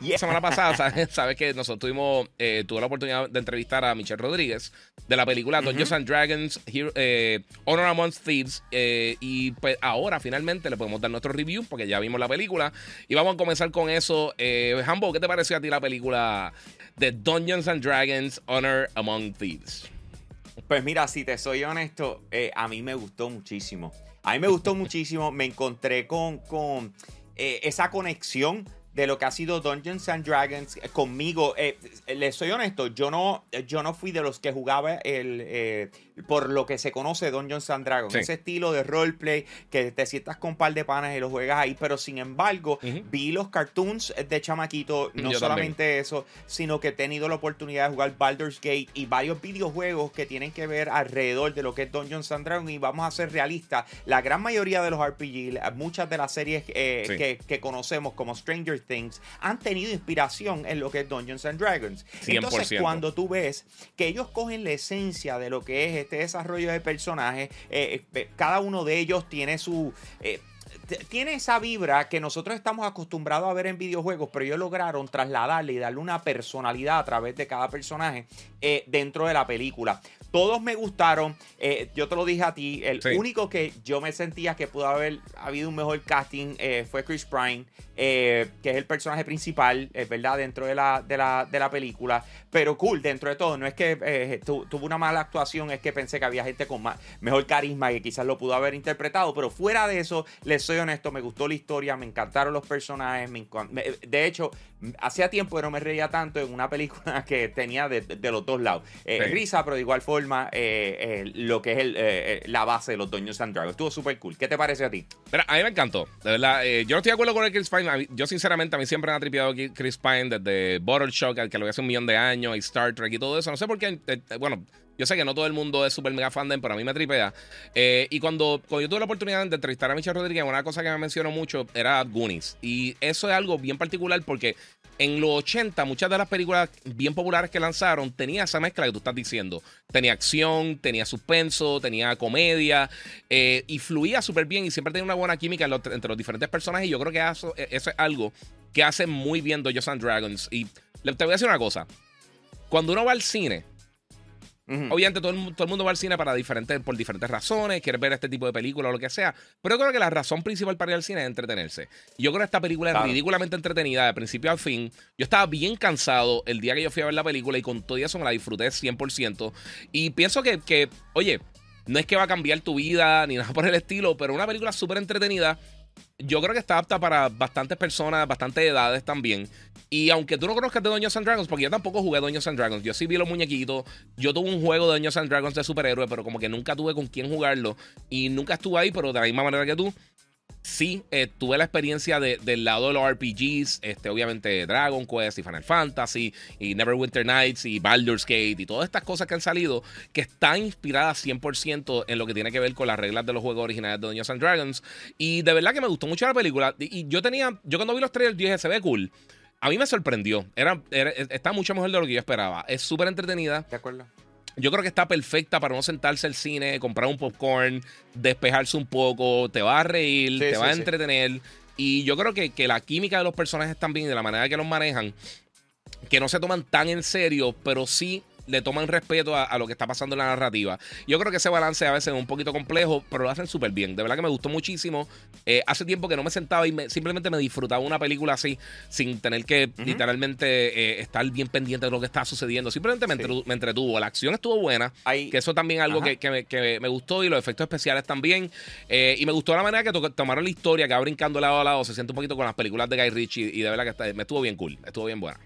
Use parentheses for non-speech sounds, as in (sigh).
Y la semana pasada, (laughs) sabes, que nosotros tuvimos, eh, tuve la oportunidad de entrevistar a Michelle Rodríguez de la película Dungeons and Dragons, eh, Honor Among Thieves. Eh, y pues ahora finalmente le podemos dar nuestro review porque ya vimos la película. Y vamos a comenzar con eso. Eh, Hambo, ¿qué te pareció a ti la película de Dungeons and Dragons, Honor Among Thieves? Pues mira, si te soy honesto, a mí me gustó muchísimo. A mí me gustó muchísimo. Me encontré con, con esa conexión de lo que ha sido Dungeons and Dragons eh, conmigo. Eh, les soy honesto, yo no, yo no fui de los que jugaba el, eh, por lo que se conoce Dungeons and Dragons. Ese estilo de roleplay que te sientas con un par de panas y lo juegas ahí. Pero sin embargo, vi los cartoons de Chamaquito. No solamente eso, sino que he tenido la oportunidad de jugar Baldur's Gate y varios videojuegos que tienen que ver alrededor de lo que es Dungeons and Dragons. Y vamos a ser realistas. La gran mayoría de los RPG, muchas de las series que, que conocemos como Stranger Things han tenido inspiración en lo que es Dungeons and Dragons. Entonces, cuando tú ves que ellos cogen la esencia de lo que es este desarrollo de personajes, eh, eh, cada uno de ellos tiene su eh, tiene esa vibra que nosotros estamos acostumbrados a ver en videojuegos, pero ellos lograron trasladarle y darle una personalidad a través de cada personaje eh, dentro de la película. Todos me gustaron. Eh, yo te lo dije a ti. El único que yo me sentía que pudo haber habido un mejor casting eh, fue Chris Pine, que es el personaje principal, ¿verdad? Dentro de la, de, la, película. Pero cool, dentro de todo. No es que tuvo una mala actuación, es que pensé que había gente con más, mejor carisma que quizás lo pudo haber interpretado. Pero fuera de eso, les soy honesto, me gustó la historia, me encantaron los personajes. de hecho, hacía tiempo que no me reía tanto en una película (laughs) que tenía de, los dos lados. Eh, risa, pero de igual forma, eh, eh, lo que es la base de los Dungeons and Dragons. Estuvo súper cool. ¿Qué te parece a ti? a mí me encantó. De verdad, yo no estoy de acuerdo con el Chris Pine. Yo, sinceramente, a mí siempre me ha tripeado Chris Pine desde Bottle Shock, que lo vi hace un millón de años, y Star Trek y todo eso. No sé por qué. bueno, yo sé que no todo el mundo es súper mega fan de él, pero a mí me tripea. Eh, y cuando, cuando, yo tuve la oportunidad de entrevistar a Michelle Rodríguez, una cosa que me mencionó mucho era Goonies. Y eso es algo bien particular porque en los 80, muchas de las películas bien populares que lanzaron tenía esa mezcla que tú estás diciendo. Tenía acción, tenía suspenso, tenía comedia eh, y fluía súper bien y siempre tenía una buena química entre los diferentes personajes. Y yo creo que eso, eso es algo que hace muy bien Dojos and Dragons. Y te voy a decir una cosa. Cuando uno va al cine, Obviamente todo el, todo el, mundo va al cine para diferentes, por diferentes razones, quiere ver este tipo de película o lo que sea, pero yo creo que la razón principal para ir al cine es entretenerse. Yo creo que esta película es ridículamente entretenida de principio a fin. Yo estaba bien cansado el día que yo fui a ver la película y con todo eso me la disfruté 100%. Y pienso que, que oye, no es que va a cambiar tu vida ni (laughs) nada por el estilo, pero una película súper entretenida yo creo que está apta para bastantes personas, bastantes edades también. Y aunque tú no conozcas de Dungeons and Dragons, porque yo tampoco jugué Dungeons and Dragons, yo sí vi los muñequitos. Yo tuve un juego de Dungeons and Dragons de superhéroe, pero como que nunca tuve con quién jugarlo. Y nunca estuve ahí, pero de la misma manera que tú, sí eh, tuve la experiencia del lado de los RPGs, este, obviamente Dragon Quest y Final Fantasy y Neverwinter Nights y Baldur's Gate y todas estas cosas que han salido que están inspiradas 100% en lo que tiene que ver con las reglas de los juegos originales de Dungeons and Dragons. Y de verdad que me gustó mucho la película. Y, yo tenía, yo cuando vi los trailers dije, se ve cool. A mí me sorprendió. Era, está mucho mejor de lo que yo esperaba. Es súper entretenida. De acuerdo. Yo creo que está perfecta para uno sentarse al cine, comprar un popcorn, despejarse un poco, te va a reír, te va a entretener. Y yo creo que, que, la química de los personajes también de la manera que los manejan, que no se toman tan en serio, pero sí le toman respeto a, lo que está pasando en la narrativa. Yo creo que ese balance a veces es un poquito complejo, pero lo hacen súper bien. De verdad que me gustó muchísimo. Eh, hace tiempo que no me sentaba y simplemente me disfrutaba una película así, sin tener que literalmente eh, estar bien pendiente de lo que está sucediendo. Simplemente me, entretuvo. La acción estuvo buena, que eso también es algo que, me, gustó y los efectos especiales también. Eh, y me gustó la manera que tomaron la historia, que va brincando lado a lado, se siente un poquito con las películas de Guy Ritchie y de verdad que me estuvo bien cool, estuvo bien buena.